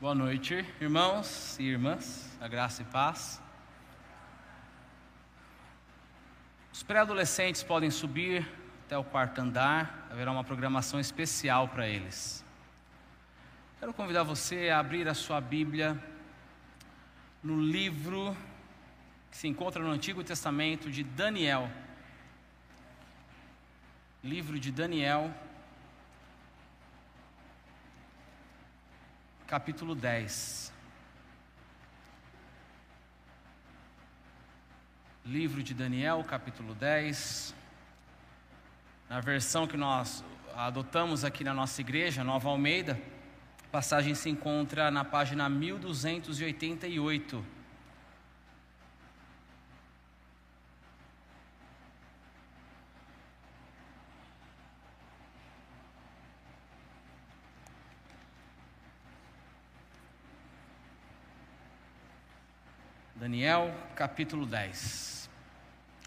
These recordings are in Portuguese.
Boa noite, irmãos e irmãs, a graça e paz. Os pré-adolescentes podem subir até o quarto andar, haverá uma programação especial para eles. Quero convidar você a abrir a sua Bíblia no livro que se encontra no Antigo Testamento de Daniel. Livro de Daniel, capítulo 10. Livro de Daniel, capítulo 10. Na versão que nós adotamos aqui na nossa igreja, Nova Almeida, a passagem se encontra na página 1288. Daniel capítulo 10.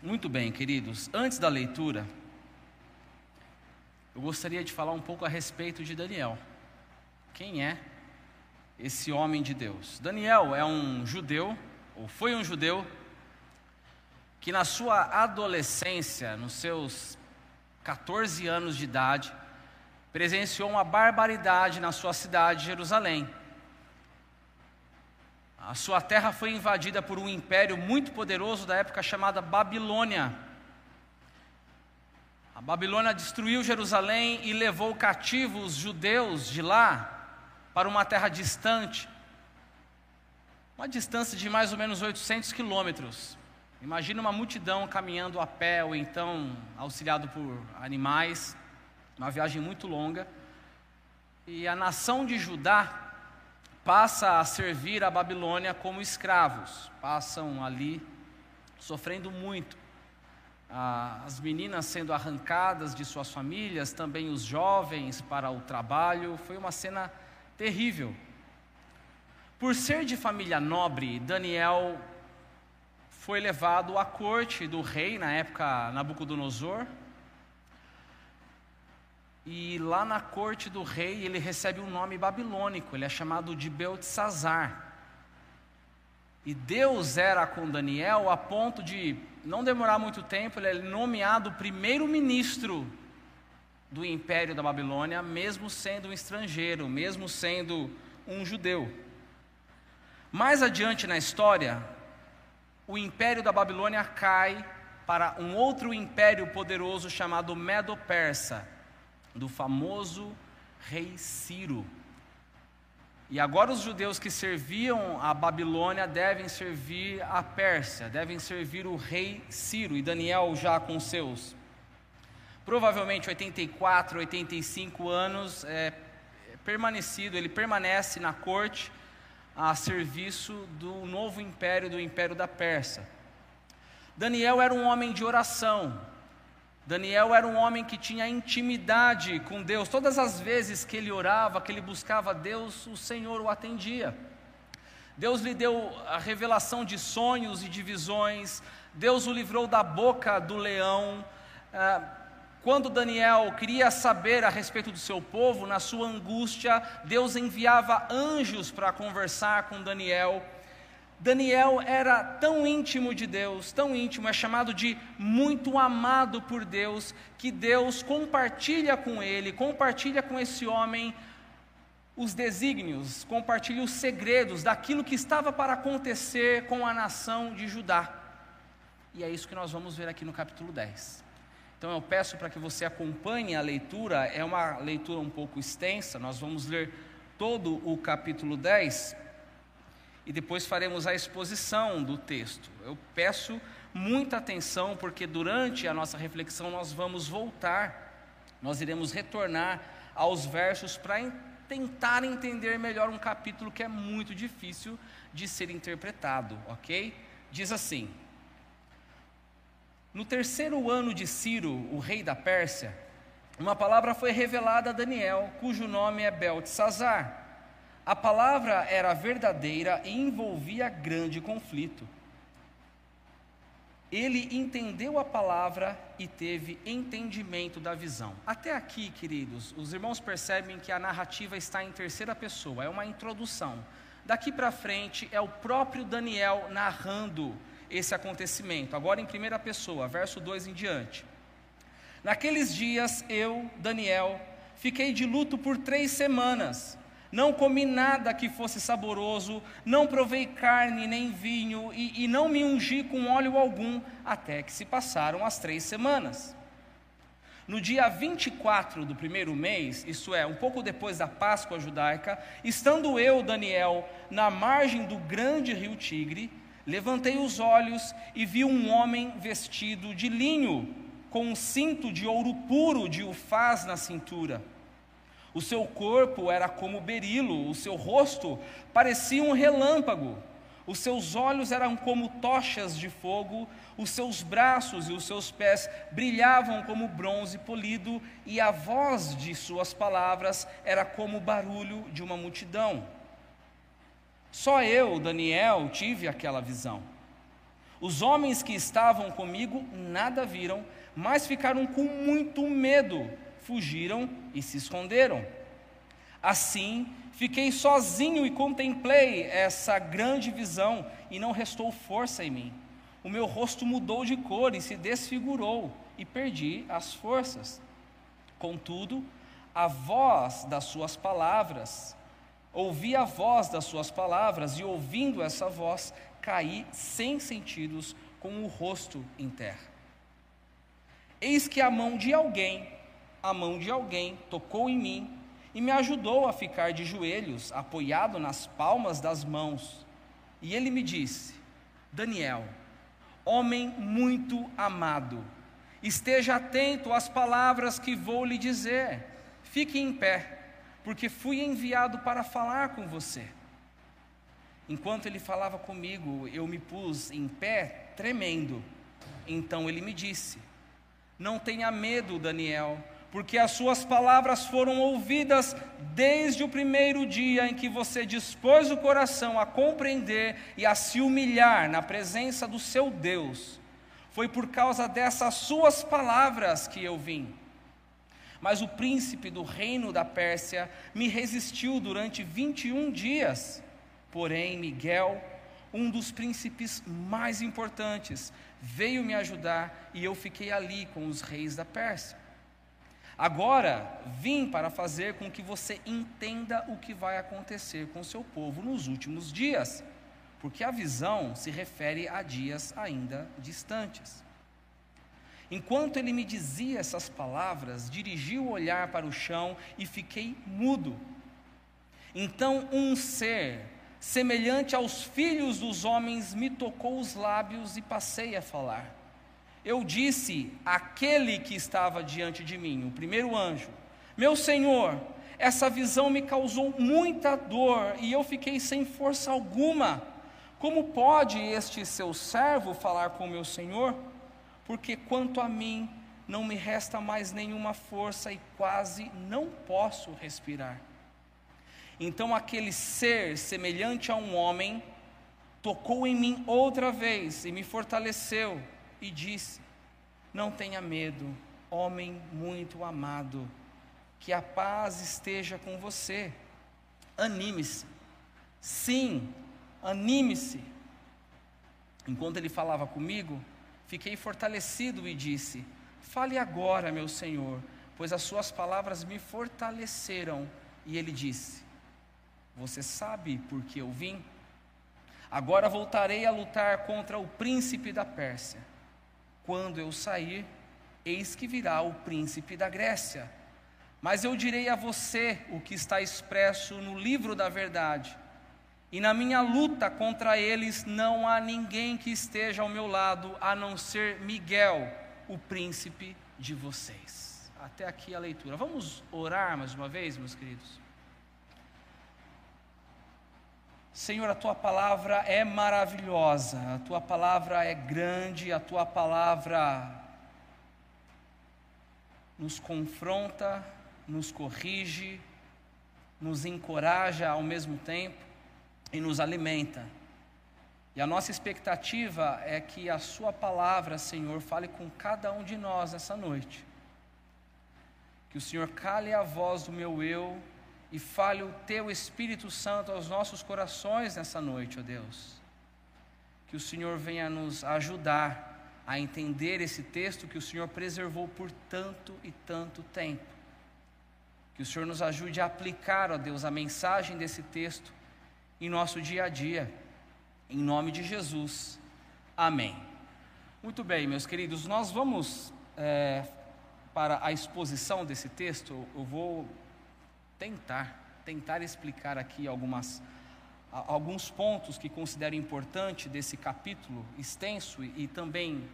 Muito bem, queridos, antes da leitura, eu gostaria de falar um pouco a respeito de Daniel. Quem é esse homem de Deus? Daniel é um judeu, ou foi um judeu, que na sua adolescência, nos seus 14 anos de idade, presenciou uma barbaridade na sua cidade, Jerusalém a sua terra foi invadida por um império muito poderoso da época chamada Babilônia. A Babilônia destruiu Jerusalém e levou cativos os judeus de lá para uma terra distante, uma distância de mais ou menos 800 quilômetros. Imagina uma multidão caminhando a pé ou então auxiliado por animais, uma viagem muito longa. E a nação de Judá passa a servir a Babilônia como escravos, passam ali sofrendo muito. As meninas sendo arrancadas de suas famílias, também os jovens para o trabalho, foi uma cena terrível. Por ser de família nobre, Daniel foi levado à corte do rei, na época Nabucodonosor, e lá na corte do rei, ele recebe um nome babilônico, ele é chamado de Beltesazar. E Deus era com Daniel a ponto de não demorar muito tempo, ele é nomeado primeiro-ministro do império da Babilônia, mesmo sendo um estrangeiro, mesmo sendo um judeu. Mais adiante na história, o império da Babilônia cai para um outro império poderoso chamado Medo-Persa do famoso rei Ciro. E agora os judeus que serviam a Babilônia devem servir a Pérsia, devem servir o rei Ciro. E Daniel, já com seus provavelmente 84, 85 anos, é, permanecido, ele permanece na corte a serviço do novo império, do império da Pérsia. Daniel era um homem de oração, Daniel era um homem que tinha intimidade com Deus. Todas as vezes que ele orava, que ele buscava Deus, o Senhor o atendia. Deus lhe deu a revelação de sonhos e de visões. Deus o livrou da boca do leão. Ah, quando Daniel queria saber a respeito do seu povo, na sua angústia, Deus enviava anjos para conversar com Daniel. Daniel era tão íntimo de Deus, tão íntimo, é chamado de muito amado por Deus, que Deus compartilha com ele, compartilha com esse homem os desígnios, compartilha os segredos daquilo que estava para acontecer com a nação de Judá. E é isso que nós vamos ver aqui no capítulo 10. Então eu peço para que você acompanhe a leitura, é uma leitura um pouco extensa, nós vamos ler todo o capítulo 10 e depois faremos a exposição do texto. Eu peço muita atenção, porque durante a nossa reflexão nós vamos voltar, nós iremos retornar aos versos para tentar entender melhor um capítulo que é muito difícil de ser interpretado, ok? Diz assim: No terceiro ano de Ciro, o rei da Pérsia, uma palavra foi revelada a Daniel, cujo nome é Beltesazar. A palavra era verdadeira e envolvia grande conflito. ele entendeu a palavra e teve entendimento da visão. Até aqui, queridos, os irmãos percebem que a narrativa está em terceira pessoa, é uma introdução. Daqui para frente é o próprio Daniel narrando esse acontecimento, agora em primeira pessoa, verso 2 em diante. Naqueles dias eu, Daniel, fiquei de luto por três semanas não comi nada que fosse saboroso, não provei carne nem vinho, e, e não me ungi com óleo algum, até que se passaram as três semanas. No dia 24 do primeiro mês, isto é, um pouco depois da Páscoa judaica, estando eu, Daniel, na margem do grande rio Tigre, levantei os olhos e vi um homem vestido de linho, com um cinto de ouro puro de ufaz na cintura. O seu corpo era como berilo, o seu rosto parecia um relâmpago, os seus olhos eram como tochas de fogo, os seus braços e os seus pés brilhavam como bronze polido, e a voz de suas palavras era como o barulho de uma multidão. Só eu, Daniel, tive aquela visão. Os homens que estavam comigo nada viram, mas ficaram com muito medo fugiram e se esconderam. Assim, fiquei sozinho e contemplei essa grande visão, e não restou força em mim. O meu rosto mudou de cor e se desfigurou, e perdi as forças. Contudo, a voz das suas palavras, ouvi a voz das suas palavras, e ouvindo essa voz, caí sem sentidos, com o rosto em terra. Eis que a mão de alguém a mão de alguém tocou em mim e me ajudou a ficar de joelhos, apoiado nas palmas das mãos. E ele me disse: Daniel, homem muito amado, esteja atento às palavras que vou lhe dizer. Fique em pé, porque fui enviado para falar com você. Enquanto ele falava comigo, eu me pus em pé, tremendo. Então ele me disse: Não tenha medo, Daniel porque as suas palavras foram ouvidas desde o primeiro dia em que você dispôs o coração a compreender e a se humilhar na presença do seu Deus. Foi por causa dessas suas palavras que eu vim. Mas o príncipe do reino da Pérsia me resistiu durante 21 dias. Porém, Miguel, um dos príncipes mais importantes, veio me ajudar e eu fiquei ali com os reis da Pérsia. Agora vim para fazer com que você entenda o que vai acontecer com seu povo nos últimos dias, porque a visão se refere a dias ainda distantes. Enquanto ele me dizia essas palavras, dirigi o olhar para o chão e fiquei mudo. Então um ser, semelhante aos filhos dos homens, me tocou os lábios e passei a falar. Eu disse àquele que estava diante de mim, o primeiro anjo: Meu Senhor, essa visão me causou muita dor e eu fiquei sem força alguma. Como pode este seu servo falar com meu Senhor? Porque quanto a mim, não me resta mais nenhuma força e quase não posso respirar. Então aquele ser semelhante a um homem tocou em mim outra vez e me fortaleceu e disse: Não tenha medo, homem muito amado, que a paz esteja com você. Anime-se. Sim, anime-se. Enquanto ele falava comigo, fiquei fortalecido e disse: Fale agora, meu Senhor, pois as suas palavras me fortaleceram. E ele disse: Você sabe por que eu vim? Agora voltarei a lutar contra o príncipe da Pérsia quando eu sair, eis que virá o príncipe da Grécia. Mas eu direi a você o que está expresso no livro da verdade. E na minha luta contra eles não há ninguém que esteja ao meu lado, a não ser Miguel, o príncipe de vocês. Até aqui a leitura. Vamos orar mais uma vez, meus queridos? Senhor, a tua palavra é maravilhosa, a tua palavra é grande, a tua palavra nos confronta, nos corrige, nos encoraja ao mesmo tempo e nos alimenta. E a nossa expectativa é que a Sua palavra, Senhor, fale com cada um de nós essa noite. Que o Senhor cale a voz do meu eu e fale o Teu Espírito Santo aos nossos corações nessa noite, ó Deus. Que o Senhor venha nos ajudar a entender esse texto que o Senhor preservou por tanto e tanto tempo. Que o Senhor nos ajude a aplicar, ó Deus, a mensagem desse texto em nosso dia a dia. Em nome de Jesus. Amém. Muito bem, meus queridos, nós vamos é, para a exposição desse texto. Eu vou tentar, tentar explicar aqui algumas, alguns pontos que considero importante desse capítulo extenso e, também,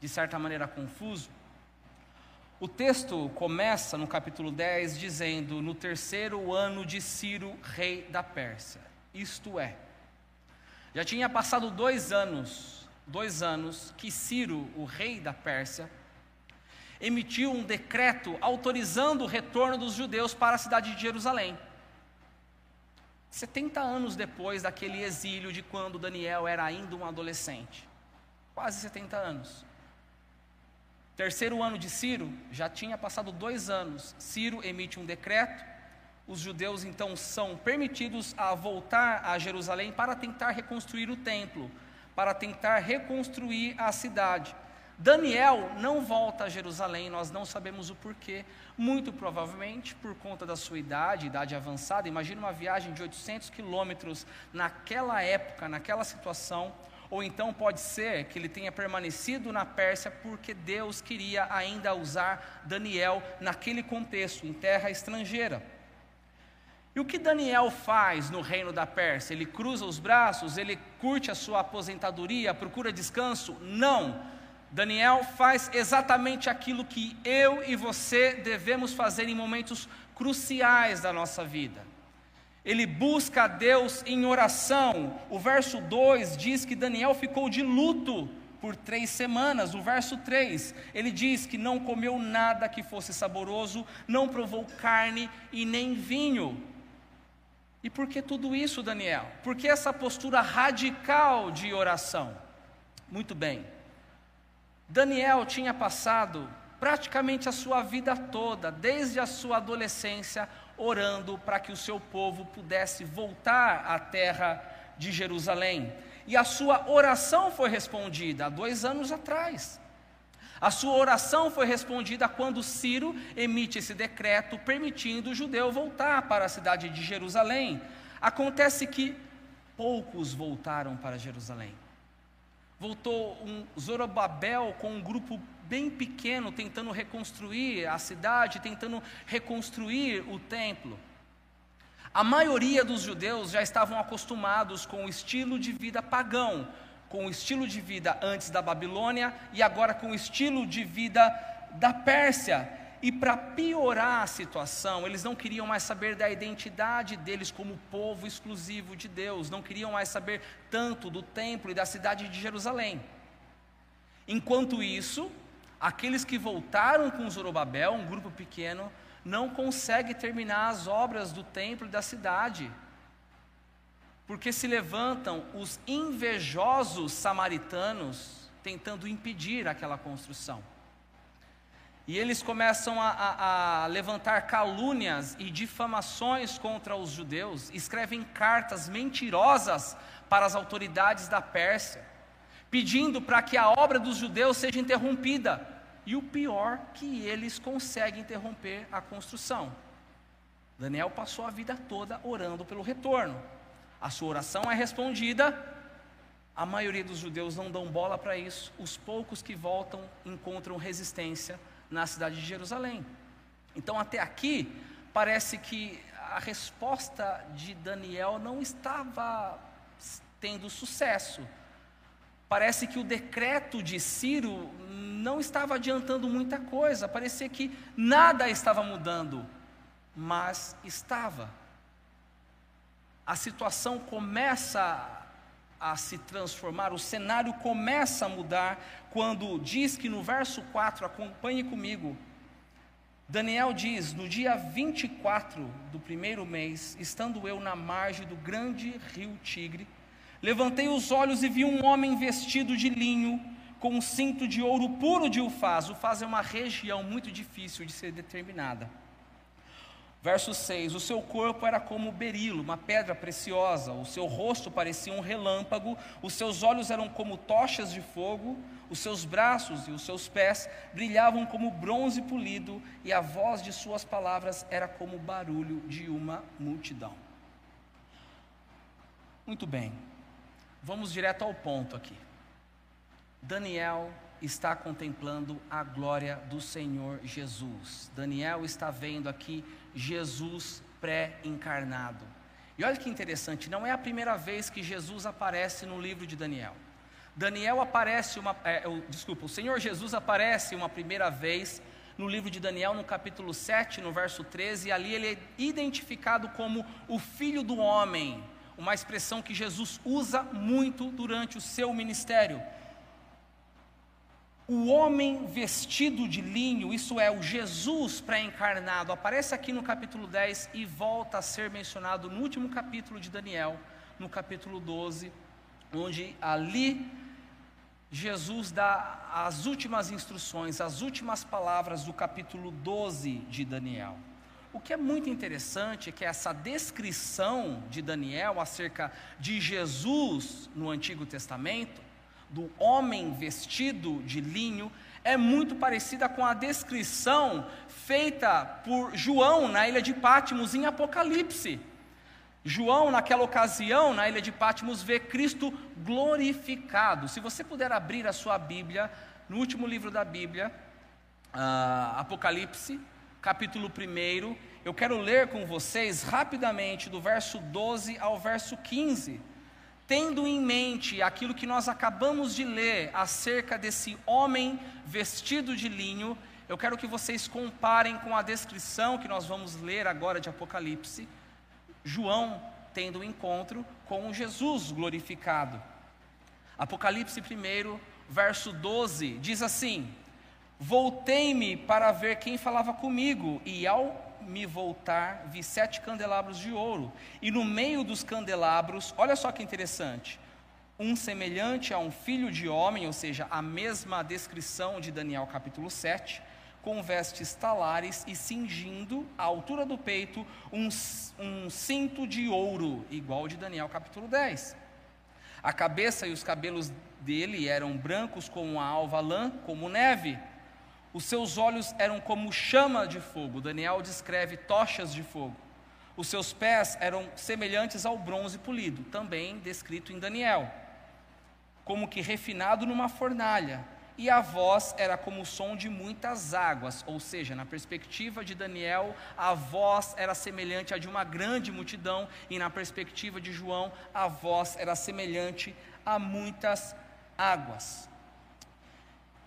de certa maneira, confuso. O texto começa no capítulo 10 dizendo: No terceiro ano de Ciro, rei da Pérsia. Isto é, já tinha passado dois anos, dois anos que Ciro, o rei da Pérsia, emitiu um decreto autorizando o retorno dos judeus para a cidade de Jerusalém. 70 anos depois daquele exílio de quando Daniel era ainda um adolescente. Quase 70 anos. Terceiro ano de Ciro, já tinha passado dois anos. Ciro emite um decreto os judeus então são permitidos a voltar a Jerusalém para tentar reconstruir o templo, para tentar reconstruir a cidade. Daniel não volta a Jerusalém, nós não sabemos o porquê, muito provavelmente por conta da sua idade, idade avançada. Imagina uma viagem de 800 quilômetros naquela época, naquela situação, ou então pode ser que ele tenha permanecido na Pérsia porque Deus queria ainda usar Daniel naquele contexto, em terra estrangeira. E o que Daniel faz no reino da Pérsia? Ele cruza os braços, ele curte a sua aposentadoria, procura descanso? Não. Daniel faz exatamente aquilo que eu e você devemos fazer em momentos cruciais da nossa vida. Ele busca a Deus em oração. O verso 2 diz que Daniel ficou de luto por três semanas. O verso 3, ele diz que não comeu nada que fosse saboroso, não provou carne e nem vinho. E por que tudo isso, Daniel? Por que essa postura radical de oração? Muito bem. Daniel tinha passado praticamente a sua vida toda, desde a sua adolescência, orando para que o seu povo pudesse voltar à terra de Jerusalém. E a sua oração foi respondida há dois anos atrás. A sua oração foi respondida quando Ciro emite esse decreto permitindo o judeu voltar para a cidade de Jerusalém. Acontece que poucos voltaram para Jerusalém. Voltou um Zorobabel com um grupo bem pequeno tentando reconstruir a cidade, tentando reconstruir o templo. A maioria dos judeus já estavam acostumados com o estilo de vida pagão, com o estilo de vida antes da Babilônia e agora com o estilo de vida da Pérsia. E para piorar a situação, eles não queriam mais saber da identidade deles como povo exclusivo de Deus, não queriam mais saber tanto do templo e da cidade de Jerusalém. Enquanto isso, aqueles que voltaram com Zorobabel, um grupo pequeno, não consegue terminar as obras do templo e da cidade porque se levantam os invejosos samaritanos tentando impedir aquela construção. E eles começam a, a, a, levantar calúnias e difamações contra os judeus, escrevem cartas mentirosas para as autoridades da Pérsia, pedindo para que a obra dos judeus seja interrompida. E o pior, que eles conseguem interromper a construção. Daniel passou a vida toda orando pelo retorno a sua oração é respondida. A maioria dos judeus não dão bola para isso. Os poucos que voltam encontram resistência na cidade de Jerusalém. Então, até aqui, parece que a resposta de Daniel não estava tendo sucesso. Parece que o decreto de Ciro não estava adiantando muita coisa, parecia que nada estava mudando, mas estava a situação começa a se transformar, o cenário começa a mudar quando diz que no verso 4, acompanhe comigo, Daniel diz: No dia 24 do primeiro mês, estando eu na margem do grande rio Tigre, Levantei os olhos e vi um homem vestido de linho, com um cinto de ouro puro de Ufaz. Ufaz é uma região muito difícil de ser determinada. Verso 6: O seu corpo era como berilo, uma pedra preciosa, o seu rosto parecia um relâmpago, os seus olhos eram como tochas de fogo, os seus braços e os seus pés brilhavam como bronze polido, e a voz de suas palavras era como o barulho de uma multidão. Muito bem, vamos direto ao ponto aqui. Daniel está contemplando a glória do Senhor Jesus. Daniel está vendo aqui Jesus pré-encarnado. E olha que interessante, não é a primeira vez que Jesus aparece no livro de Daniel. Daniel aparece uma, é, desculpa, o Senhor Jesus aparece uma primeira vez no livro de Daniel, no capítulo 7, no verso 13, e ali ele é identificado como o Filho do Homem, uma expressão que Jesus usa muito durante o seu ministério. O homem vestido de linho, isso é, o Jesus pré-encarnado, aparece aqui no capítulo 10 e volta a ser mencionado no último capítulo de Daniel, no capítulo 12, onde ali Jesus dá as últimas instruções, as últimas palavras do capítulo 12 de Daniel. O que é muito interessante é que essa descrição de Daniel acerca de Jesus no Antigo Testamento do homem vestido de linho é muito parecida com a descrição feita por João na ilha de Pátimos em Apocalipse. João, naquela ocasião, na ilha de Pátimos, vê Cristo glorificado. Se você puder abrir a sua Bíblia, no último livro da Bíblia, uh, Apocalipse, capítulo 1, eu quero ler com vocês rapidamente do verso 12 ao verso 15 tendo em mente aquilo que nós acabamos de ler acerca desse homem vestido de linho, eu quero que vocês comparem com a descrição que nós vamos ler agora de Apocalipse, João tendo um encontro com Jesus glorificado. Apocalipse 1, verso 12, diz assim: Voltei-me para ver quem falava comigo, e ao me voltar, vi sete candelabros de ouro, e no meio dos candelabros, olha só que interessante, um semelhante a um filho de homem, ou seja, a mesma descrição de Daniel capítulo 7, com vestes talares e cingindo à altura do peito um, um cinto de ouro, igual de Daniel capítulo 10. A cabeça e os cabelos dele eram brancos como a alva lã, como neve os seus olhos eram como chama de fogo. Daniel descreve tochas de fogo. Os seus pés eram semelhantes ao bronze polido, também descrito em Daniel, como que refinado numa fornalha. E a voz era como o som de muitas águas, ou seja, na perspectiva de Daniel, a voz era semelhante à de uma grande multidão, e na perspectiva de João, a voz era semelhante a muitas águas.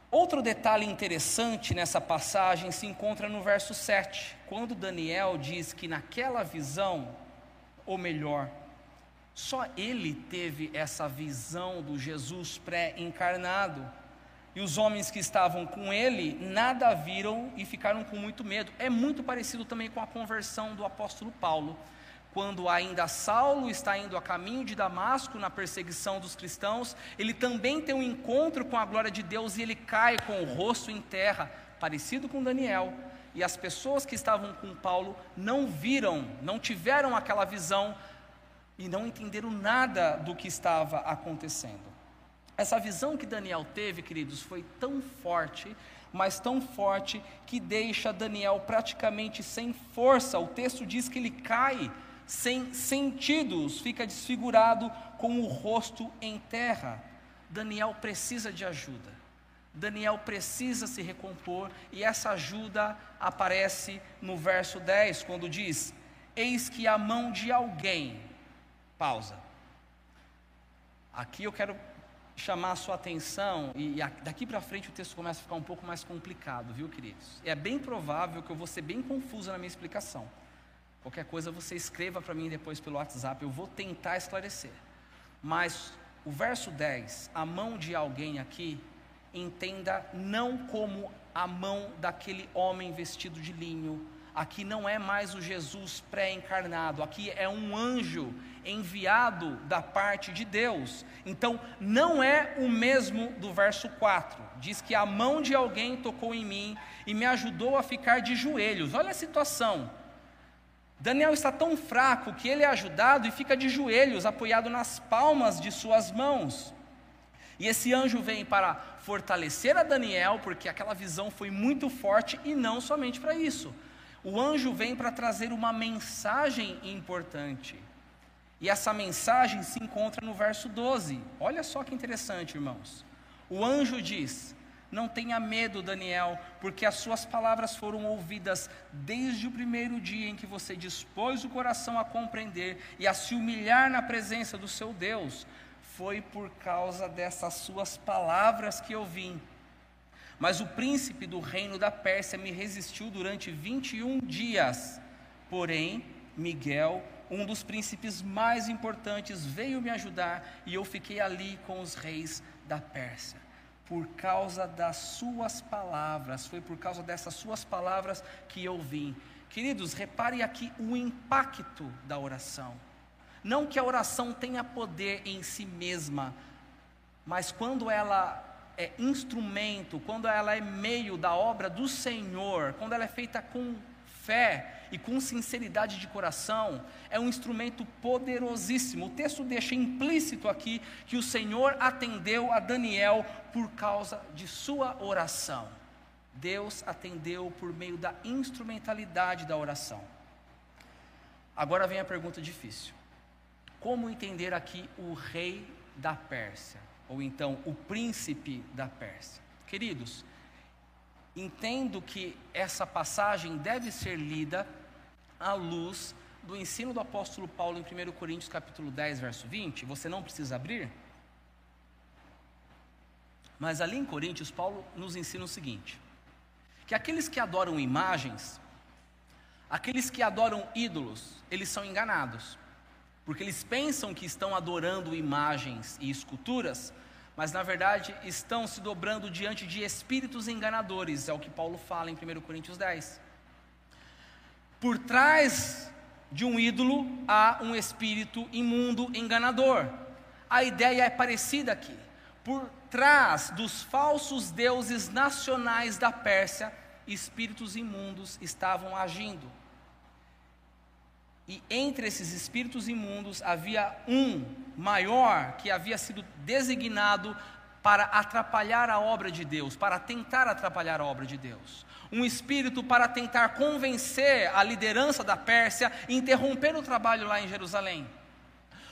Outro detalhe interessante nessa passagem se encontra no verso 7, quando Daniel diz que naquela visão, ou melhor, só ele teve essa visão do Jesus pré-encarnado. E os homens que estavam com ele nada viram e ficaram com muito medo. É muito parecido também com a conversão do apóstolo Paulo quando ainda Saulo está indo a caminho de Damasco na perseguição dos cristãos, ele também tem um encontro com a glória de Deus e ele cai com o rosto em terra, parecido com Daniel. E as pessoas que estavam com Paulo não viram, não tiveram aquela visão e não entenderam nada do que estava acontecendo. Essa visão que Daniel teve, queridos, foi tão forte, mas tão forte que deixa Daniel praticamente sem força. O texto diz que ele cai sem sentidos, fica desfigurado com o rosto em terra. Daniel precisa de ajuda. Daniel precisa se recompor e essa ajuda aparece no verso 10, quando diz: Eis que a mão de alguém. Pausa. Aqui eu quero chamar a sua atenção, e daqui para frente o texto começa a ficar um pouco mais complicado, viu, queridos? É bem provável que eu vou ser bem confuso na minha explicação. Qualquer coisa você escreva para mim depois pelo WhatsApp, eu vou tentar esclarecer. Mas o verso 10, a mão de alguém aqui, entenda não como a mão daquele homem vestido de linho, aqui não é mais o Jesus pré-encarnado, aqui é um anjo enviado da parte de Deus. Então, não é o mesmo do verso 4. Diz que a mão de alguém tocou em mim e me ajudou a ficar de joelhos. Olha a situação. Daniel está tão fraco que ele é ajudado e fica de joelhos, apoiado nas palmas de suas mãos. E esse anjo vem para fortalecer a Daniel, porque aquela visão foi muito forte, e não somente para isso. O anjo vem para trazer uma mensagem importante. E essa mensagem se encontra no verso 12. Olha só que interessante, irmãos. O anjo diz: Não tenha medo, Daniel, porque as suas palavras foram ouvidas desde o primeiro dia em que você dispôs o coração a compreender e a se humilhar na presença do seu Deus. Foi por causa dessas suas palavras que eu vim. Mas o príncipe do reino da Pérsia me resistiu durante 21 dias. Porém, Miguel um dos príncipes mais importantes, veio me ajudar e eu fiquei ali com os reis da Pérsia. Por causa das suas palavras, foi por causa dessas suas palavras que eu vim. Queridos, repare aqui o impacto da oração. Não que a oração tenha poder em si mesma, mas quando ela é instrumento, quando ela é meio da obra do Senhor, quando ela é feita com fé, e com sinceridade de coração, é um instrumento poderosíssimo. O texto deixa implícito aqui que o Senhor atendeu a Daniel por causa de sua oração. Deus atendeu por meio da instrumentalidade da oração. Agora vem a pergunta difícil: como entender aqui o rei da Pérsia? Ou então o príncipe da Pérsia? Queridos, entendo que essa passagem deve ser lida à luz do ensino do apóstolo Paulo em 1 Coríntios capítulo 10, verso 20. Você não precisa abrir. Mas ali em Coríntios, Paulo nos ensina o seguinte: que aqueles que adoram imagens, aqueles que adoram ídolos, eles são enganados, porque eles pensam que estão adorando imagens e esculturas, mas na verdade estão se dobrando diante de espíritos enganadores, é o que Paulo fala em 1 Coríntios 10. Por trás de um ídolo há um espírito imundo enganador. A ideia é parecida aqui. Por trás dos falsos deuses nacionais da Pérsia, espíritos imundos estavam agindo. E entre esses espíritos imundos havia um maior que havia sido designado para atrapalhar a obra de Deus, para tentar atrapalhar a obra de Deus. Um espírito para tentar convencer a liderança da Pérsia e interromper o trabalho lá em Jerusalém.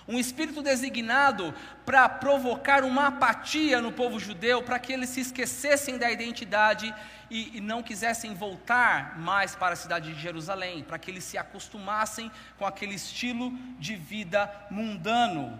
Um espírito designado para provocar uma apatia no povo judeu, para que eles se esquecessem da identidade e, e, não quisessem voltar mais para a cidade de Jerusalém, para que eles se acostumassem com aquele estilo de vida mundano.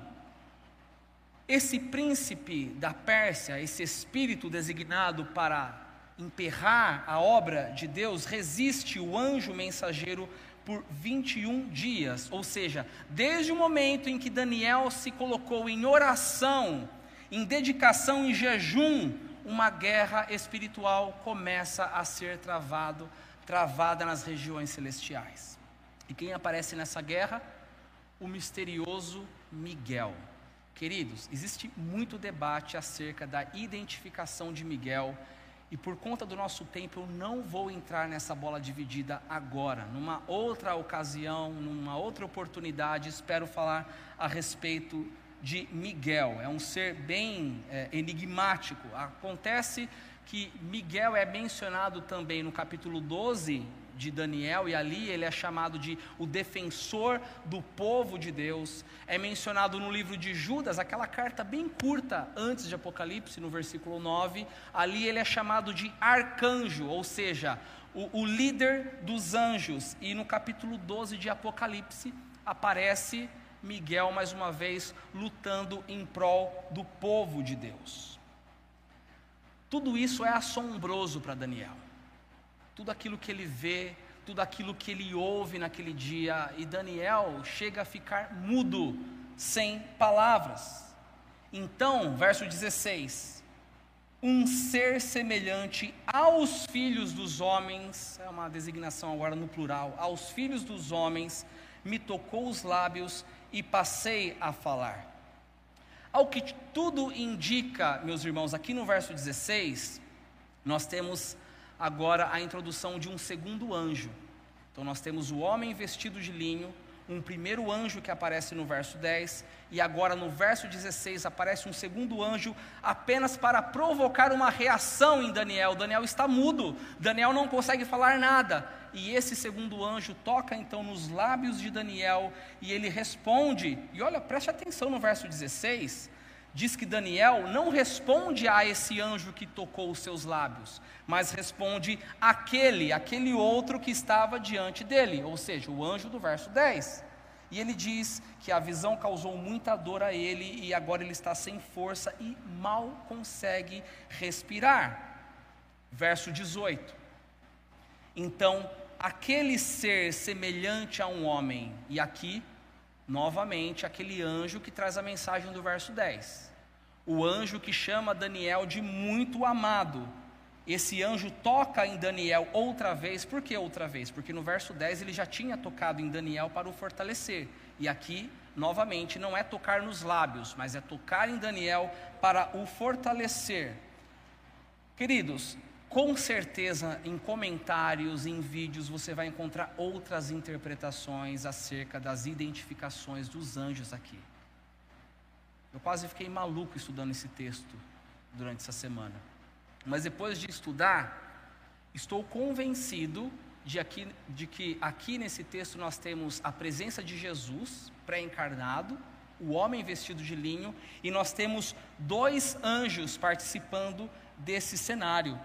Esse príncipe da Pérsia, esse espírito designado para emperrar a obra de Deus, resiste o anjo mensageiro por 21 dias, ou seja, desde o momento em que Daniel se colocou em oração, em dedicação, em jejum, uma guerra espiritual começa a ser travado, travada nas regiões celestiais. E quem aparece nessa guerra? O misterioso Miguel. Queridos, existe muito debate acerca da identificação de Miguel e por conta do nosso tempo, eu não vou entrar nessa bola dividida agora. Numa outra ocasião, numa outra oportunidade, espero falar a respeito de Miguel. É um ser bem é, enigmático. Acontece que Miguel é mencionado também no capítulo 12 de Daniel, e ali ele é chamado de o defensor do povo de Deus. É mencionado no livro de Judas, aquela carta bem curta antes de Apocalipse, no versículo 9. Ali ele é chamado de arcanjo, ou seja, o, o líder dos anjos. E no capítulo 12 de Apocalipse aparece Miguel mais uma vez lutando em prol do povo de Deus. Tudo isso é assombroso para Daniel tudo aquilo que ele vê, tudo aquilo que ele ouve naquele dia, e Daniel chega a ficar mudo, sem palavras. Então, verso 16: um ser semelhante aos filhos dos homens, é uma designação agora no plural, aos filhos dos homens, me tocou os lábios e passei a falar. Ao que tudo indica, meus irmãos, aqui no verso 16, nós temos agora a introdução de um segundo anjo. Então nós temos o homem vestido de linho, um primeiro anjo que aparece no verso 10, e agora no verso 16 aparece um segundo anjo, apenas para provocar uma reação em Daniel. Daniel está mudo, Daniel não consegue falar nada, e esse segundo anjo toca então nos lábios de Daniel, e ele responde, e olha, preste atenção no verso 16, diz que Daniel não responde a esse anjo que tocou os seus lábios, mas responde aquele, aquele outro que estava diante dele, ou seja, o anjo do verso 10. E ele diz que a visão causou muita dor a ele e agora ele está sem força e mal consegue respirar. Verso 18. Então, aquele ser semelhante a um homem, e aqui novamente aquele anjo que traz a mensagem do verso 10. O anjo que chama Daniel de muito amado. Esse anjo toca em Daniel outra vez, por que outra vez? Porque no verso 10 ele já tinha tocado em Daniel para o fortalecer. E aqui, novamente, não é tocar nos lábios, mas é tocar em Daniel para o fortalecer. Queridos, com certeza em comentários, em vídeos, você vai encontrar outras interpretações acerca das identificações dos anjos aqui. Eu quase fiquei maluco estudando esse texto durante essa semana. Mas depois de estudar, estou convencido de, aqui, de que aqui nesse texto nós temos a presença de Jesus pré-encarnado, o homem vestido de linho, e nós temos dois anjos participando desse cenário.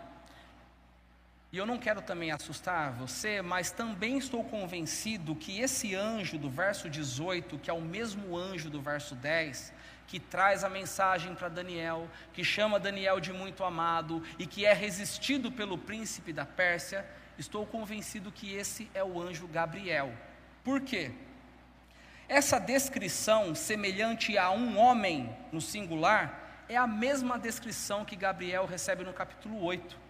E eu não quero também assustar você, mas também estou convencido que esse anjo do verso 18, que é o mesmo anjo do verso 10, que traz a mensagem para Daniel, que chama Daniel de muito amado e que é resistido pelo príncipe da Pérsia, estou convencido que esse é o anjo Gabriel. Por quê? Essa descrição semelhante a um homem no singular é a mesma descrição que Gabriel recebe no capítulo 8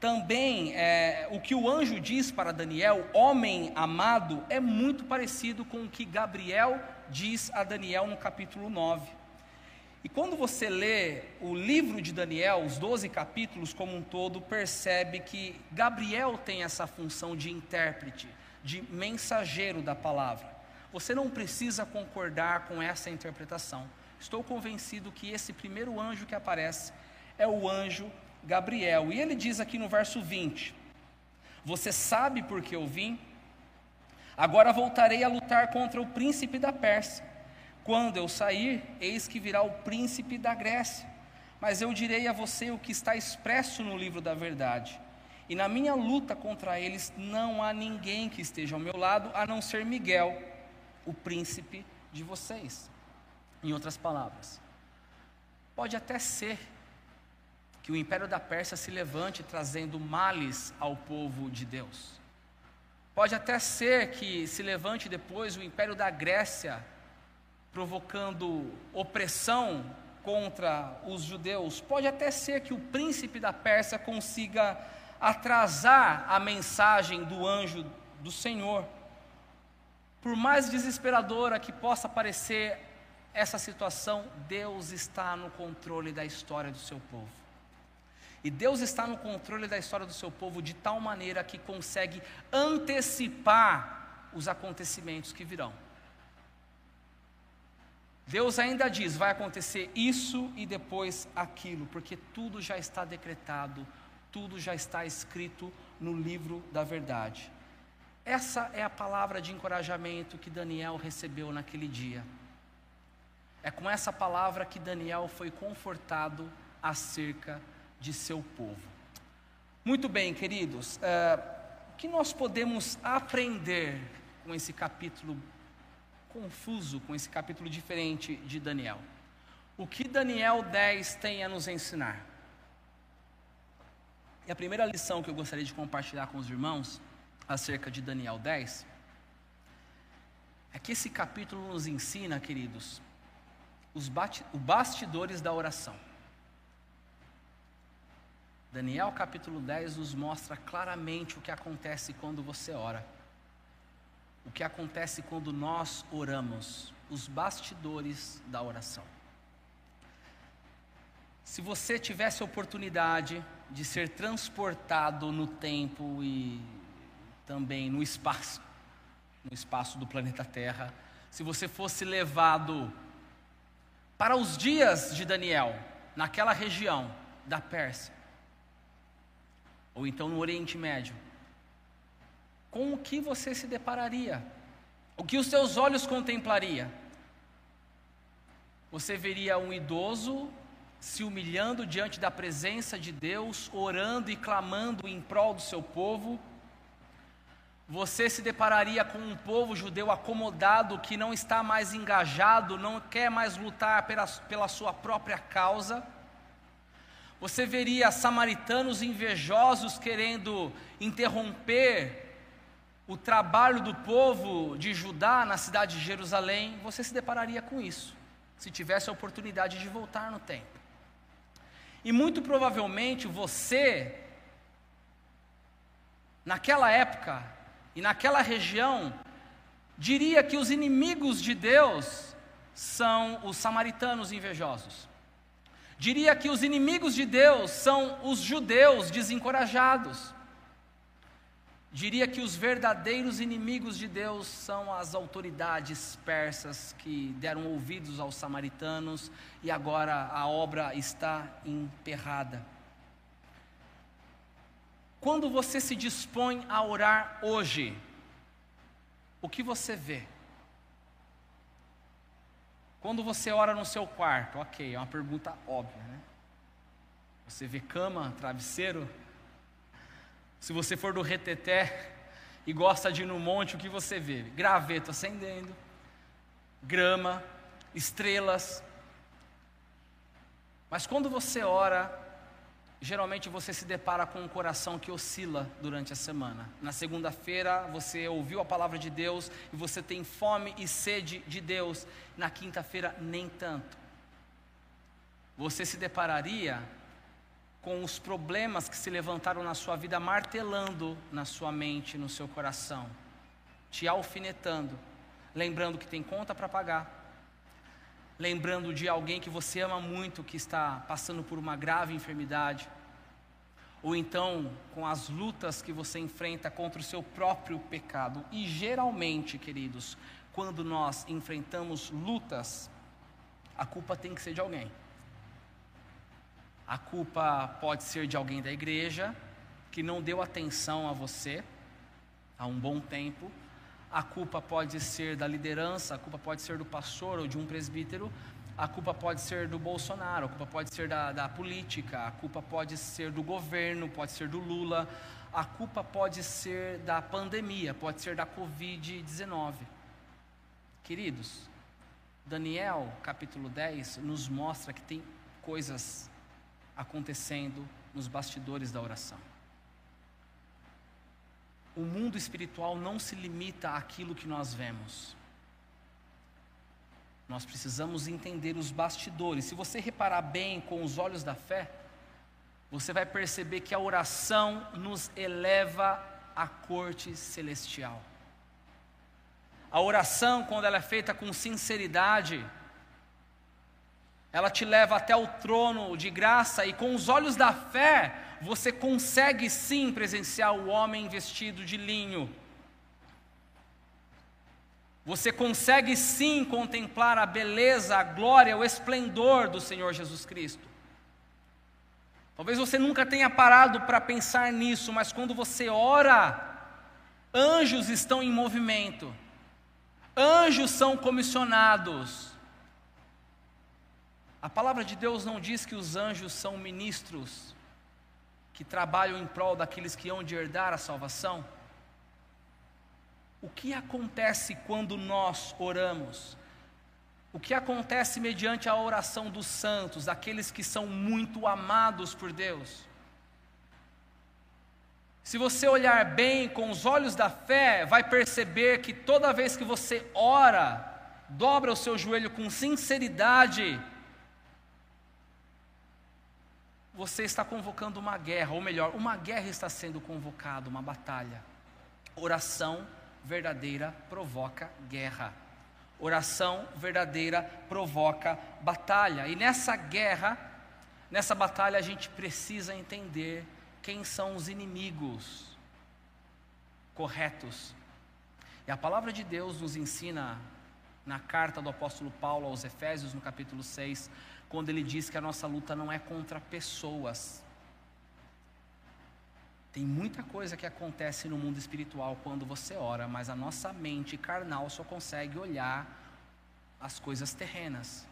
também, é, o que o anjo diz para Daniel, homem amado, é muito parecido com o que Gabriel diz a Daniel no capítulo 9. E quando você lê o livro de Daniel, os 12 capítulos como um todo, percebe que Gabriel tem essa função de intérprete, de mensageiro da palavra. Você não precisa concordar com essa interpretação. Estou convencido que esse primeiro anjo que aparece é o anjo Gabriel. E ele diz aqui no verso 20: Você sabe por que eu vim? Agora voltarei a lutar contra o príncipe da Pérsia. Quando eu sair, eis que virá o príncipe da Grécia. Mas eu direi a você o que está expresso no livro da verdade. E na minha luta contra eles não há ninguém que esteja ao meu lado, a não ser Miguel, o príncipe de vocês. Em outras palavras, pode até ser que o império da Pérsia se levante trazendo males ao povo de Deus. Pode até ser que se levante depois o império da Grécia, provocando opressão contra os judeus. Pode até ser que o príncipe da Pérsia consiga atrasar a mensagem do anjo do Senhor. Por mais desesperadora que possa parecer essa situação, Deus está no controle da história do seu povo. E Deus está no controle da história do seu povo de tal maneira que consegue antecipar os acontecimentos que virão. Deus ainda diz: vai acontecer isso e depois aquilo, porque tudo já está decretado, tudo já está escrito no livro da verdade. Essa é a palavra de encorajamento que Daniel recebeu naquele dia. É com essa palavra que Daniel foi confortado acerca de seu povo. Muito bem, queridos, uh, o que nós podemos aprender com esse capítulo confuso, com esse capítulo diferente de Daniel? O que Daniel 10 tem a nos ensinar? E a primeira lição que eu gostaria de compartilhar com os irmãos acerca de Daniel 10 é que esse capítulo nos ensina, queridos, os bastidores da oração. Daniel capítulo 10 nos mostra claramente o que acontece quando você ora. O que acontece quando nós oramos, os bastidores da oração. Se você tivesse a oportunidade de ser transportado no tempo e também no espaço, no espaço do planeta Terra, se você fosse levado para os dias de Daniel, naquela região da Pérsia, ou então no Oriente Médio, com o que você se depararia? O que os seus olhos contemplaria? Você veria um idoso se humilhando diante da presença de Deus, orando e clamando em prol do seu povo, você se depararia com um povo judeu acomodado que não está mais engajado, não quer mais lutar pela, pela sua própria causa. Você veria samaritanos invejosos querendo interromper o trabalho do povo de Judá na cidade de Jerusalém. Você se depararia com isso, se tivesse a oportunidade de voltar no tempo. E muito provavelmente você, naquela época e naquela região, diria que os inimigos de Deus são os samaritanos invejosos. Diria que os inimigos de Deus são os judeus desencorajados. Diria que os verdadeiros inimigos de Deus são as autoridades persas que deram ouvidos aos samaritanos e agora a obra está emperrada. Quando você se dispõe a orar hoje, o que você vê? Quando você ora no seu quarto, ok, é uma pergunta óbvia, né? Você vê cama, travesseiro, se você for do reteté e gosta de ir no monte, o que você vê? Graveto acendendo, grama, estrelas. Mas quando você ora, geralmente você se depara com um coração que oscila durante a semana. Na segunda-feira você ouviu a palavra de Deus e você tem fome e sede de Deus. Na quinta-feira, nem tanto. Você se depararia com os problemas que se levantaram na sua vida, martelando na sua mente, no seu coração, te alfinetando, lembrando que tem conta para pagar, lembrando de alguém que você ama muito que está passando por uma grave enfermidade, ou então com as lutas que você enfrenta contra o seu próprio pecado. E geralmente, queridos, quando nós enfrentamos lutas, a culpa tem que ser de alguém. A culpa pode ser de alguém da igreja que não deu atenção a você há um bom tempo. A culpa pode ser da liderança, a culpa pode ser do pastor ou de um presbítero, a culpa pode ser do Bolsonaro, a culpa pode ser da, da política, a culpa pode ser do governo, pode ser do Lula, a culpa pode ser da pandemia, pode ser da Covid-19. Queridos, Daniel capítulo 10 nos mostra que tem coisas acontecendo nos bastidores da oração. O mundo espiritual não se limita àquilo que nós vemos. Nós precisamos entender os bastidores. Se você reparar bem com os olhos da fé, você vai perceber que a oração nos eleva à corte celestial. A oração, quando ela é feita com sinceridade, ela te leva até o trono de graça e com os olhos da fé você consegue sim presenciar o homem vestido de linho. Você consegue sim contemplar a beleza, a glória, o esplendor do Senhor Jesus Cristo. Talvez você nunca tenha parado para pensar nisso, mas quando você ora, anjos estão em movimento, anjos são comissionados, a palavra de Deus não diz que os anjos são ministros que trabalham em prol daqueles que hão de herdar a salvação? O que acontece quando nós oramos? O que acontece mediante a oração dos santos, daqueles que são muito amados por Deus? Se você olhar bem com os olhos da fé, vai perceber que toda vez que você ora, dobra o seu joelho com sinceridade, você está convocando uma guerra, ou melhor, uma guerra está sendo convocada, uma batalha. Oração verdadeira provoca guerra. Oração verdadeira provoca batalha. E nessa guerra, nessa batalha, a gente precisa entender quem são os inimigos corretos. E a palavra de Deus nos ensina na carta do apóstolo Paulo aos Efésios, no capítulo 6, quando ele diz que a nossa luta não é contra pessoas. Tem muita coisa que acontece no mundo espiritual quando você ora, mas a nossa mente carnal só consegue olhar as coisas terrenas.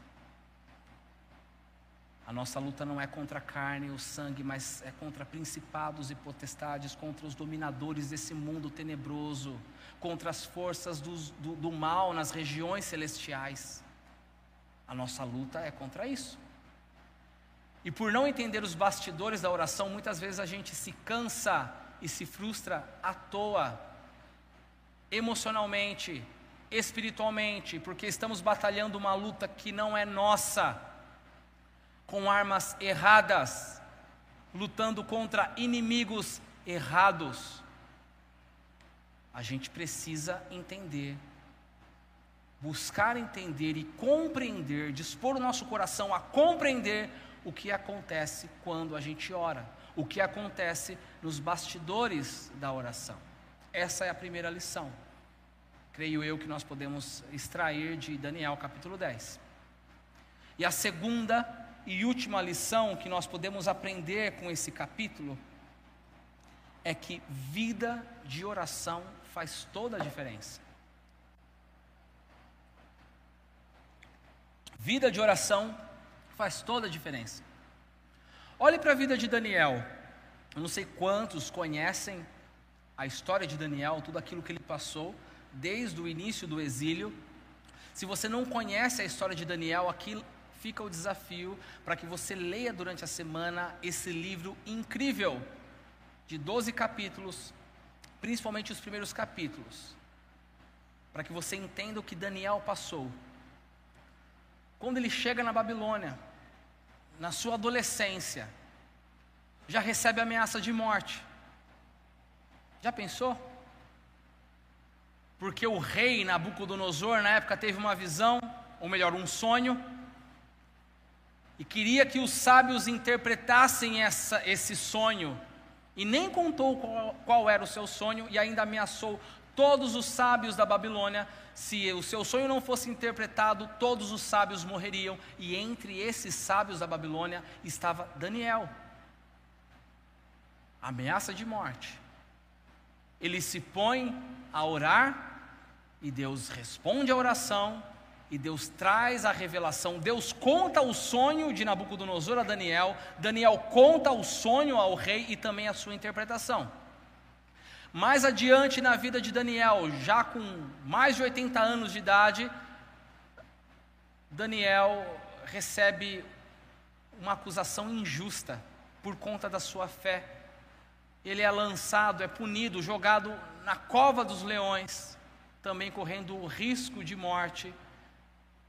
A nossa luta não é contra a carne e o sangue, mas é contra principados e potestades, contra os dominadores desse mundo tenebroso, contra as forças do, do, do mal nas regiões celestiais. A nossa luta é contra isso. E por não entender os bastidores da oração, muitas vezes a gente se cansa e se frustra à toa, emocionalmente, espiritualmente, porque estamos batalhando uma luta que não é nossa, com armas erradas, lutando contra inimigos errados. A gente precisa entender buscar entender e compreender, dispor o nosso coração a compreender o que acontece quando a gente ora, o que acontece nos bastidores da oração. Essa é a primeira lição. Creio eu que nós podemos extrair de Daniel capítulo 10. E a segunda e última lição que nós podemos aprender com esse capítulo é que vida de oração faz toda a diferença. Vida de oração faz toda a diferença. Olhe para a vida de Daniel. Eu não sei quantos conhecem a história de Daniel, tudo aquilo que ele passou desde o início do exílio. Se você não conhece a história de Daniel, aqui fica o desafio para que você leia durante a semana esse livro incrível de 12 capítulos, principalmente os primeiros capítulos, para que você entenda o que Daniel passou quando ele chega na Babilônia, na sua adolescência, já recebe ameaça de morte. Já pensou? Porque o rei Nabucodonosor, na época, teve uma visão, ou melhor, um sonho, e queria que os sábios interpretassem essa, esse sonho, e nem contou qual, qual era o seu sonho, e ainda ameaçou todos os sábios da Babilônia se o seu sonho não fosse interpretado, todos os sábios morreriam, e entre esses sábios da Babilônia estava Daniel. Ameaça de morte. Ele se põe a orar, e Deus responde à oração, e Deus traz a revelação. Deus conta o sonho de Nabucodonosor a Daniel, Daniel conta o sonho ao rei e também a sua interpretação. Mais adiante na vida de Daniel, já com mais de 80 anos de idade, Daniel recebe uma acusação injusta por conta da sua fé. Ele é lançado, é punido, jogado na cova dos leões, também correndo o risco de morte.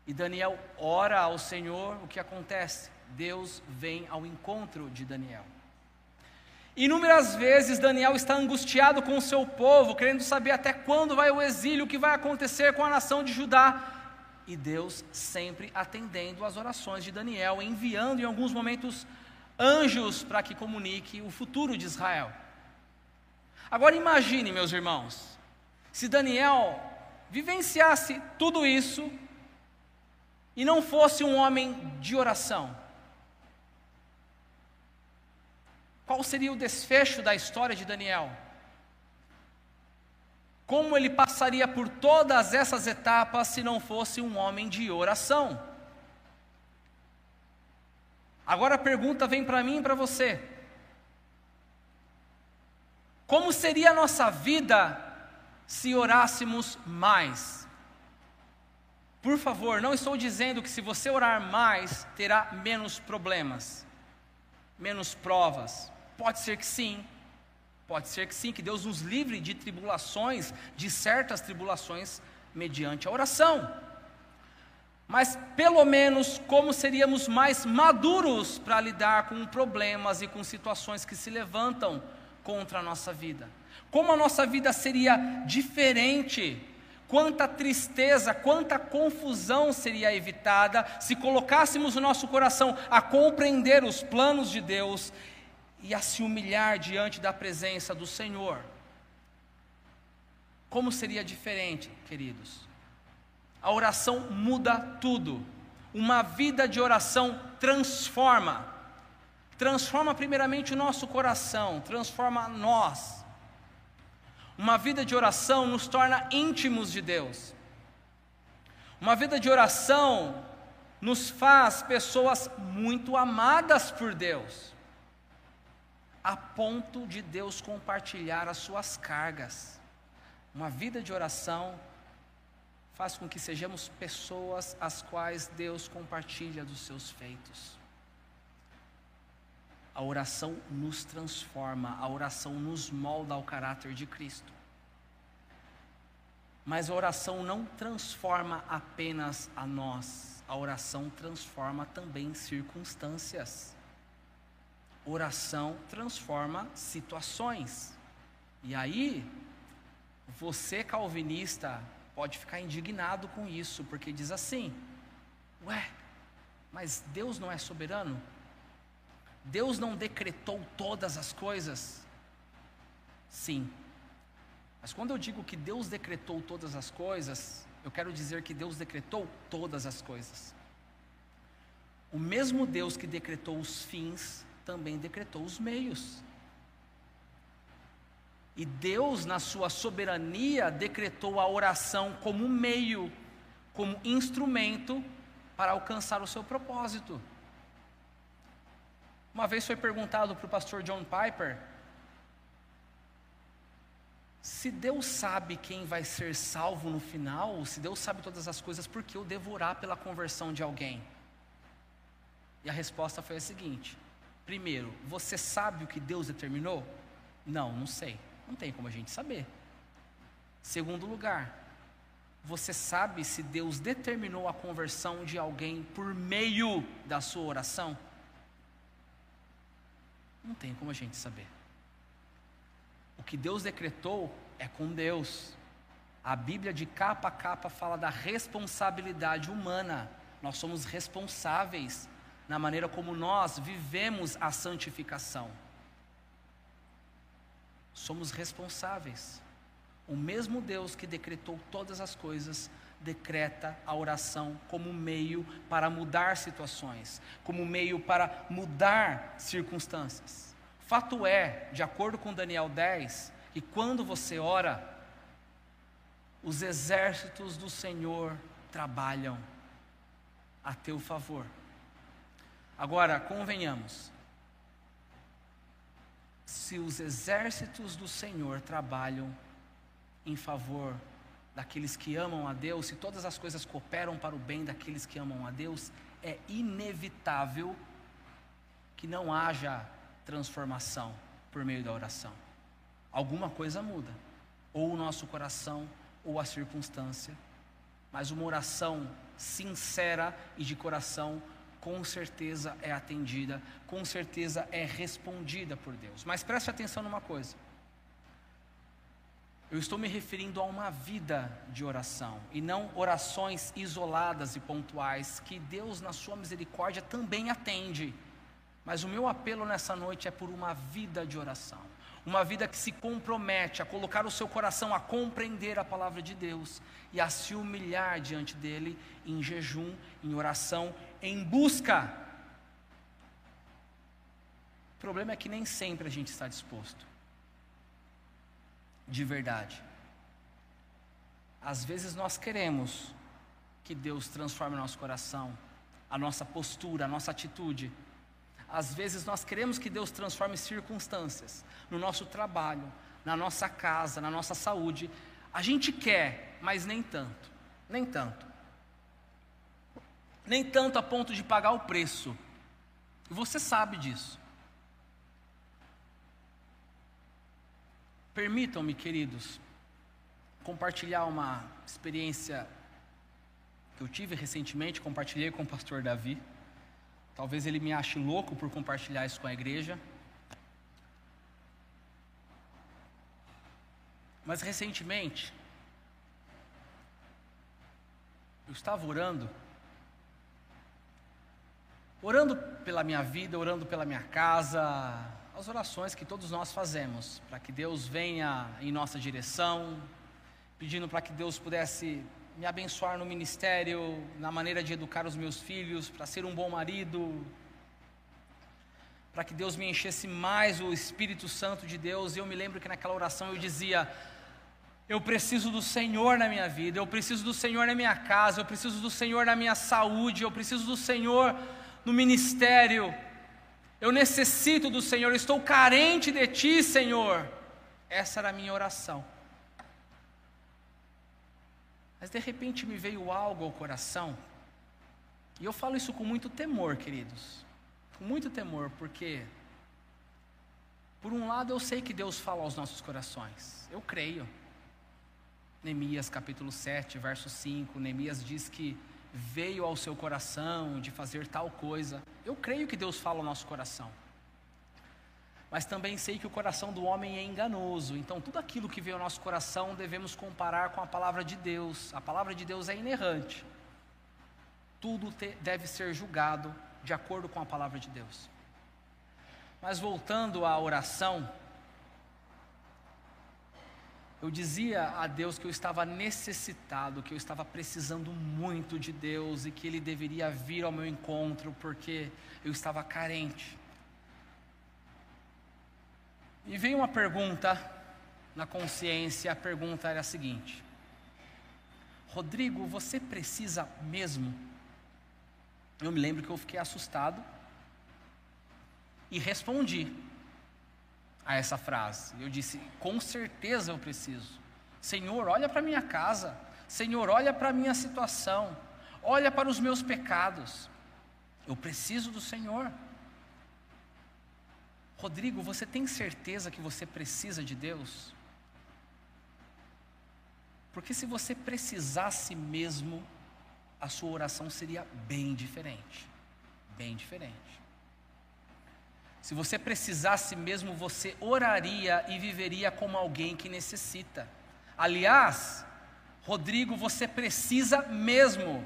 E Daniel ora ao Senhor, o que acontece? Deus vem ao encontro de Daniel. Inúmeras vezes Daniel está angustiado com o seu povo, querendo saber até quando vai o exílio, o que vai acontecer com a nação de Judá. E Deus sempre atendendo às orações de Daniel, enviando em alguns momentos anjos para que comunique o futuro de Israel. Agora imagine, meus irmãos, se Daniel vivenciasse tudo isso e não fosse um homem de oração. Qual seria o desfecho da história de Daniel? Como ele passaria por todas essas etapas se não fosse um homem de oração? Agora a pergunta vem para mim e para você: Como seria a nossa vida se orássemos mais? Por favor, não estou dizendo que se você orar mais, terá menos problemas, menos provas. Pode ser que sim. Pode ser que sim, que Deus nos livre de tribulações, de certas tribulações, mediante a oração. mas pelo menos como seríamos mais maduros para lidar com problemas e com situações que se levantam contra a nossa vida. Como a nossa vida seria diferente, quanta tristeza, quanta confusão seria evitada se colocássemos o nosso coração a compreender os planos de Deus e a se humilhar diante da presença do Senhor. Como seria diferente, queridos? A oração muda tudo. Uma vida de oração transforma. Transforma primeiramente o nosso coração, transforma nós. Uma vida de oração nos torna íntimos de Deus. Uma vida de oração nos faz pessoas muito amadas por Deus, a ponto de Deus compartilhar as suas cargas. Uma vida de oração faz com que sejamos pessoas as quais Deus compartilha dos seus feitos. A oração nos transforma, a oração nos molda ao caráter de Cristo. Mas a oração não transforma apenas a nós, a oração transforma também circunstâncias. Oração transforma situações. E aí, você calvinista pode ficar indignado com isso, porque diz assim: Ué, mas Deus não é soberano? Deus não decretou todas as coisas? Sim. Mas quando eu digo que Deus decretou todas as coisas, eu quero dizer que Deus decretou todas as coisas. O mesmo Deus que decretou os fins, também decretou os meios. E Deus, na sua soberania, decretou a oração como meio, como instrumento para alcançar o seu propósito. Uma vez foi perguntado para o pastor John Piper se Deus sabe quem vai ser salvo no final, se Deus sabe todas as coisas, por que eu devo orar pela conversão de alguém? E a resposta foi a seguinte: primeiro, você sabe o que Deus determinou? Não, não sei. Não tem como a gente saber. Segundo lugar, você sabe se Deus determinou a conversão de alguém por meio da sua oração? Não tem como a gente saber. O que Deus decretou é com Deus. A Bíblia de capa a capa fala da responsabilidade humana. Nós somos responsáveis na maneira como nós vivemos a santificação somos responsáveis. O mesmo Deus que decretou todas as coisas, decreta a oração como meio para mudar situações, como meio para mudar circunstâncias. Fato é, de acordo com Daniel 10, que quando você ora, os exércitos do Senhor trabalham a teu favor. Agora, convenhamos, se os exércitos do Senhor trabalham em favor daqueles que amam a Deus, se todas as coisas cooperam para o bem daqueles que amam a Deus, é inevitável que não haja transformação por meio da oração. Alguma coisa muda, ou o nosso coração, ou a circunstância, mas uma oração sincera e de coração com certeza é atendida, com certeza é respondida por Deus. Mas preste atenção numa coisa. Eu estou me referindo a uma vida de oração e não orações isoladas e pontuais que Deus, na sua misericórdia, também atende. Mas o meu apelo nessa noite é por uma vida de oração, uma vida que se compromete a colocar o seu coração a compreender a palavra de Deus e a se humilhar diante dele em jejum, em oração em busca. O problema é que nem sempre a gente está disposto. De verdade. Às vezes nós queremos que Deus transforme o nosso coração, a nossa postura, a nossa atitude. Às vezes nós queremos que Deus transforme circunstâncias no nosso trabalho, na nossa casa, na nossa saúde. A gente quer, mas nem tanto. Nem tanto nem tanto a ponto de pagar o preço. E você sabe disso. Permitam-me, queridos, compartilhar uma experiência que eu tive recentemente, compartilhei com o pastor Davi. Talvez ele me ache louco por compartilhar isso com a igreja. Mas recentemente, eu estava orando, orando pela minha vida, orando pela minha casa, as orações que todos nós fazemos, para que Deus venha em nossa direção, pedindo para que Deus pudesse me abençoar no ministério, na maneira de educar os meus filhos, para ser um bom marido, para que Deus me enchesse mais o Espírito Santo de Deus. E eu me lembro que naquela oração eu dizia: Eu preciso do Senhor na minha vida, eu preciso do Senhor na minha casa, eu preciso do Senhor na minha saúde, eu preciso do Senhor no ministério. Eu necessito do Senhor, estou carente de Ti, Senhor. Essa era a minha oração. Mas de repente me veio algo ao coração, e eu falo isso com muito temor, queridos, com muito temor, porque, por um lado, eu sei que Deus fala aos nossos corações, eu creio. Neemias capítulo 7, verso 5, Neemias diz que veio ao seu coração de fazer tal coisa. Eu creio que Deus fala ao nosso coração. Mas também sei que o coração do homem é enganoso. Então, tudo aquilo que veio ao nosso coração devemos comparar com a palavra de Deus. A palavra de Deus é inerrante. Tudo te, deve ser julgado de acordo com a palavra de Deus. Mas voltando à oração, eu dizia a Deus que eu estava necessitado, que eu estava precisando muito de Deus e que Ele deveria vir ao meu encontro, porque eu estava carente. E veio uma pergunta na consciência, a pergunta era a seguinte: Rodrigo, você precisa mesmo? Eu me lembro que eu fiquei assustado e respondi a essa frase. Eu disse: Com certeza eu preciso. Senhor, olha para minha casa. Senhor, olha para minha situação. Olha para os meus pecados. Eu preciso do Senhor. Rodrigo, você tem certeza que você precisa de Deus? Porque se você precisasse mesmo, a sua oração seria bem diferente. Bem diferente. Se você precisasse mesmo, você oraria e viveria como alguém que necessita. Aliás, Rodrigo, você precisa mesmo.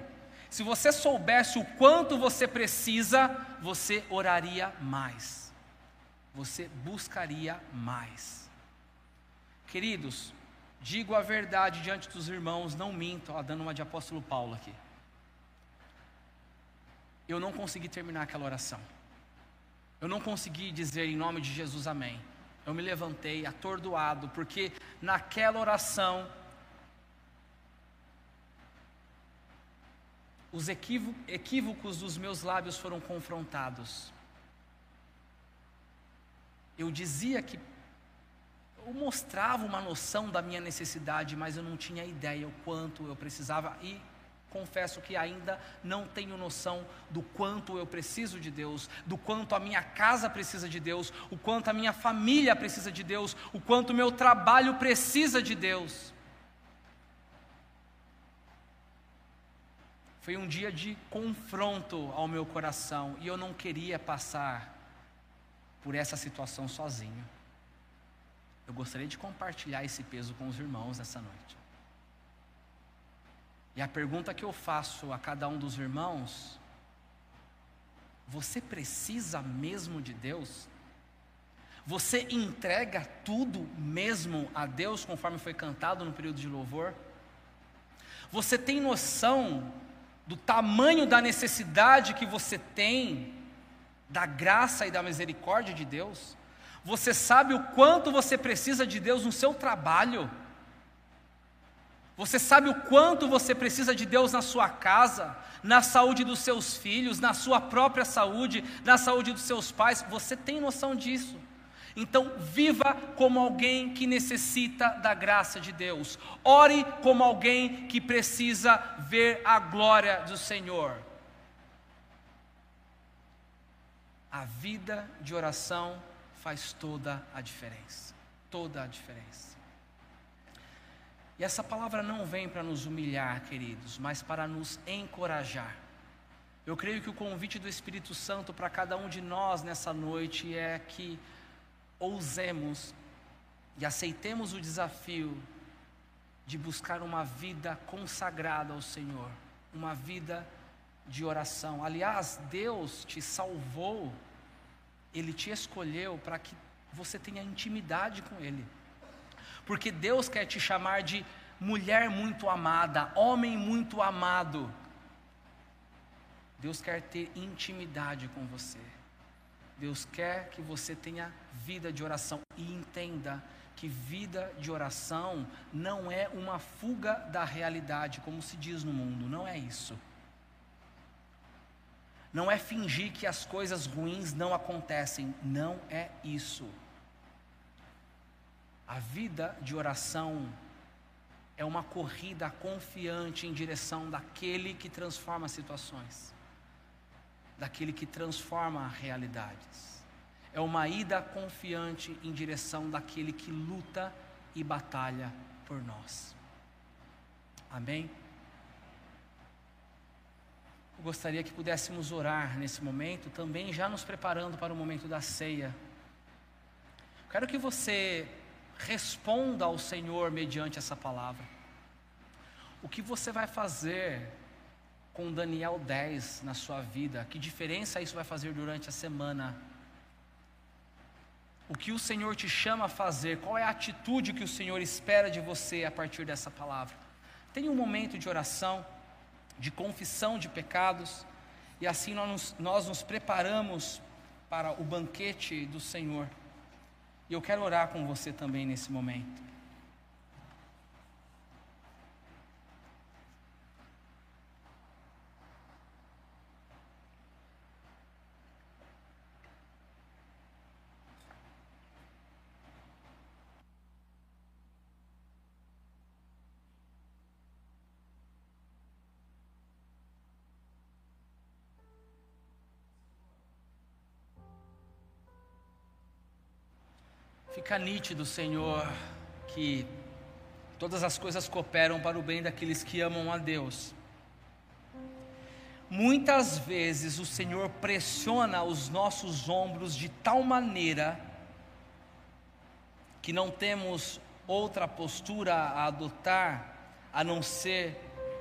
Se você soubesse o quanto você precisa, você oraria mais. Você buscaria mais. Queridos, digo a verdade diante dos irmãos, não minto, ó, dando uma de apóstolo Paulo aqui. Eu não consegui terminar aquela oração. Eu não consegui dizer em nome de Jesus amém. Eu me levantei atordoado, porque naquela oração, os equívocos dos meus lábios foram confrontados. Eu dizia que eu mostrava uma noção da minha necessidade, mas eu não tinha ideia o quanto eu precisava e confesso que ainda não tenho noção do quanto eu preciso de Deus, do quanto a minha casa precisa de Deus, o quanto a minha família precisa de Deus, o quanto o meu trabalho precisa de Deus. Foi um dia de confronto ao meu coração e eu não queria passar por essa situação sozinho. Eu gostaria de compartilhar esse peso com os irmãos essa noite. E a pergunta que eu faço a cada um dos irmãos: você precisa mesmo de Deus? Você entrega tudo mesmo a Deus, conforme foi cantado no período de louvor? Você tem noção do tamanho da necessidade que você tem, da graça e da misericórdia de Deus? Você sabe o quanto você precisa de Deus no seu trabalho? Você sabe o quanto você precisa de Deus na sua casa, na saúde dos seus filhos, na sua própria saúde, na saúde dos seus pais. Você tem noção disso. Então, viva como alguém que necessita da graça de Deus. Ore como alguém que precisa ver a glória do Senhor. A vida de oração faz toda a diferença. Toda a diferença. E essa palavra não vem para nos humilhar, queridos, mas para nos encorajar. Eu creio que o convite do Espírito Santo para cada um de nós nessa noite é que ousemos e aceitemos o desafio de buscar uma vida consagrada ao Senhor, uma vida de oração. Aliás, Deus te salvou, Ele te escolheu para que você tenha intimidade com Ele. Porque Deus quer te chamar de mulher muito amada, homem muito amado. Deus quer ter intimidade com você. Deus quer que você tenha vida de oração e entenda que vida de oração não é uma fuga da realidade, como se diz no mundo, não é isso. Não é fingir que as coisas ruins não acontecem, não é isso. A vida de oração é uma corrida confiante em direção daquele que transforma situações, daquele que transforma realidades. É uma ida confiante em direção daquele que luta e batalha por nós. Amém? Eu gostaria que pudéssemos orar nesse momento, também já nos preparando para o momento da ceia. Quero que você responda ao Senhor mediante essa palavra. O que você vai fazer com Daniel 10 na sua vida? Que diferença isso vai fazer durante a semana? O que o Senhor te chama a fazer? Qual é a atitude que o Senhor espera de você a partir dessa palavra? Tenha um momento de oração, de confissão de pecados, e assim nós nos, nós nos preparamos para o banquete do Senhor. E eu quero orar com você também nesse momento. Fica nítido, Senhor, que todas as coisas cooperam para o bem daqueles que amam a Deus. Muitas vezes o Senhor pressiona os nossos ombros de tal maneira que não temos outra postura a adotar a não ser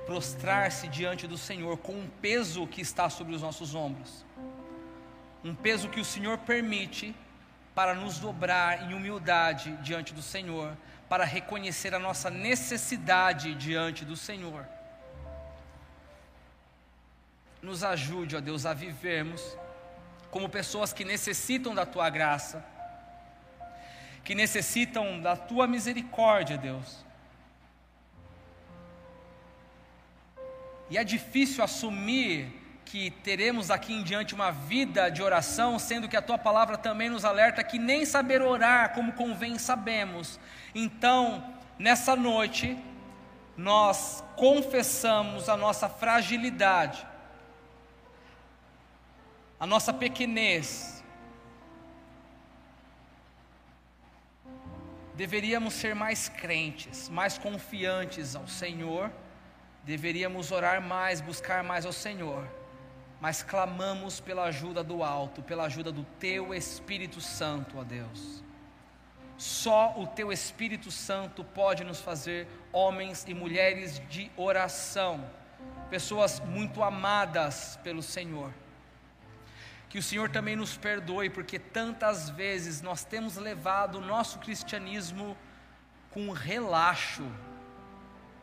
prostrar-se diante do Senhor com um peso que está sobre os nossos ombros. Um peso que o Senhor permite para nos dobrar em humildade diante do Senhor, para reconhecer a nossa necessidade diante do Senhor. Nos ajude, ó Deus, a vivermos como pessoas que necessitam da tua graça, que necessitam da tua misericórdia, Deus. E é difícil assumir que teremos aqui em diante uma vida de oração, sendo que a tua palavra também nos alerta que nem saber orar como convém sabemos. Então, nessa noite, nós confessamos a nossa fragilidade, a nossa pequenez. Deveríamos ser mais crentes, mais confiantes ao Senhor, deveríamos orar mais, buscar mais ao Senhor mas clamamos pela ajuda do alto, pela ajuda do Teu Espírito Santo, ó Deus. Só o Teu Espírito Santo pode nos fazer homens e mulheres de oração, pessoas muito amadas pelo Senhor. Que o Senhor também nos perdoe, porque tantas vezes nós temos levado o nosso cristianismo com relaxo,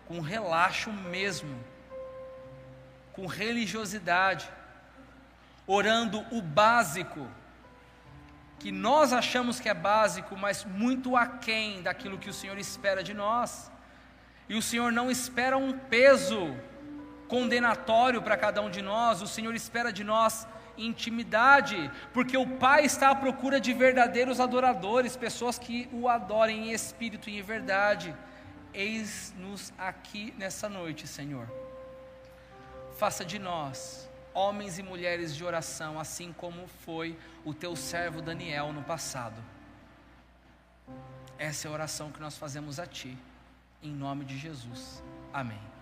com relaxo mesmo, com religiosidade orando o básico, que nós achamos que é básico, mas muito aquém daquilo que o Senhor espera de nós. E o Senhor não espera um peso condenatório para cada um de nós, o Senhor espera de nós intimidade, porque o Pai está à procura de verdadeiros adoradores, pessoas que o adorem em espírito e em verdade. Eis-nos aqui nessa noite, Senhor. Faça de nós homens e mulheres de oração, assim como foi o teu servo Daniel no passado. Essa é a oração que nós fazemos a Ti. em nome de Jesus. Amém.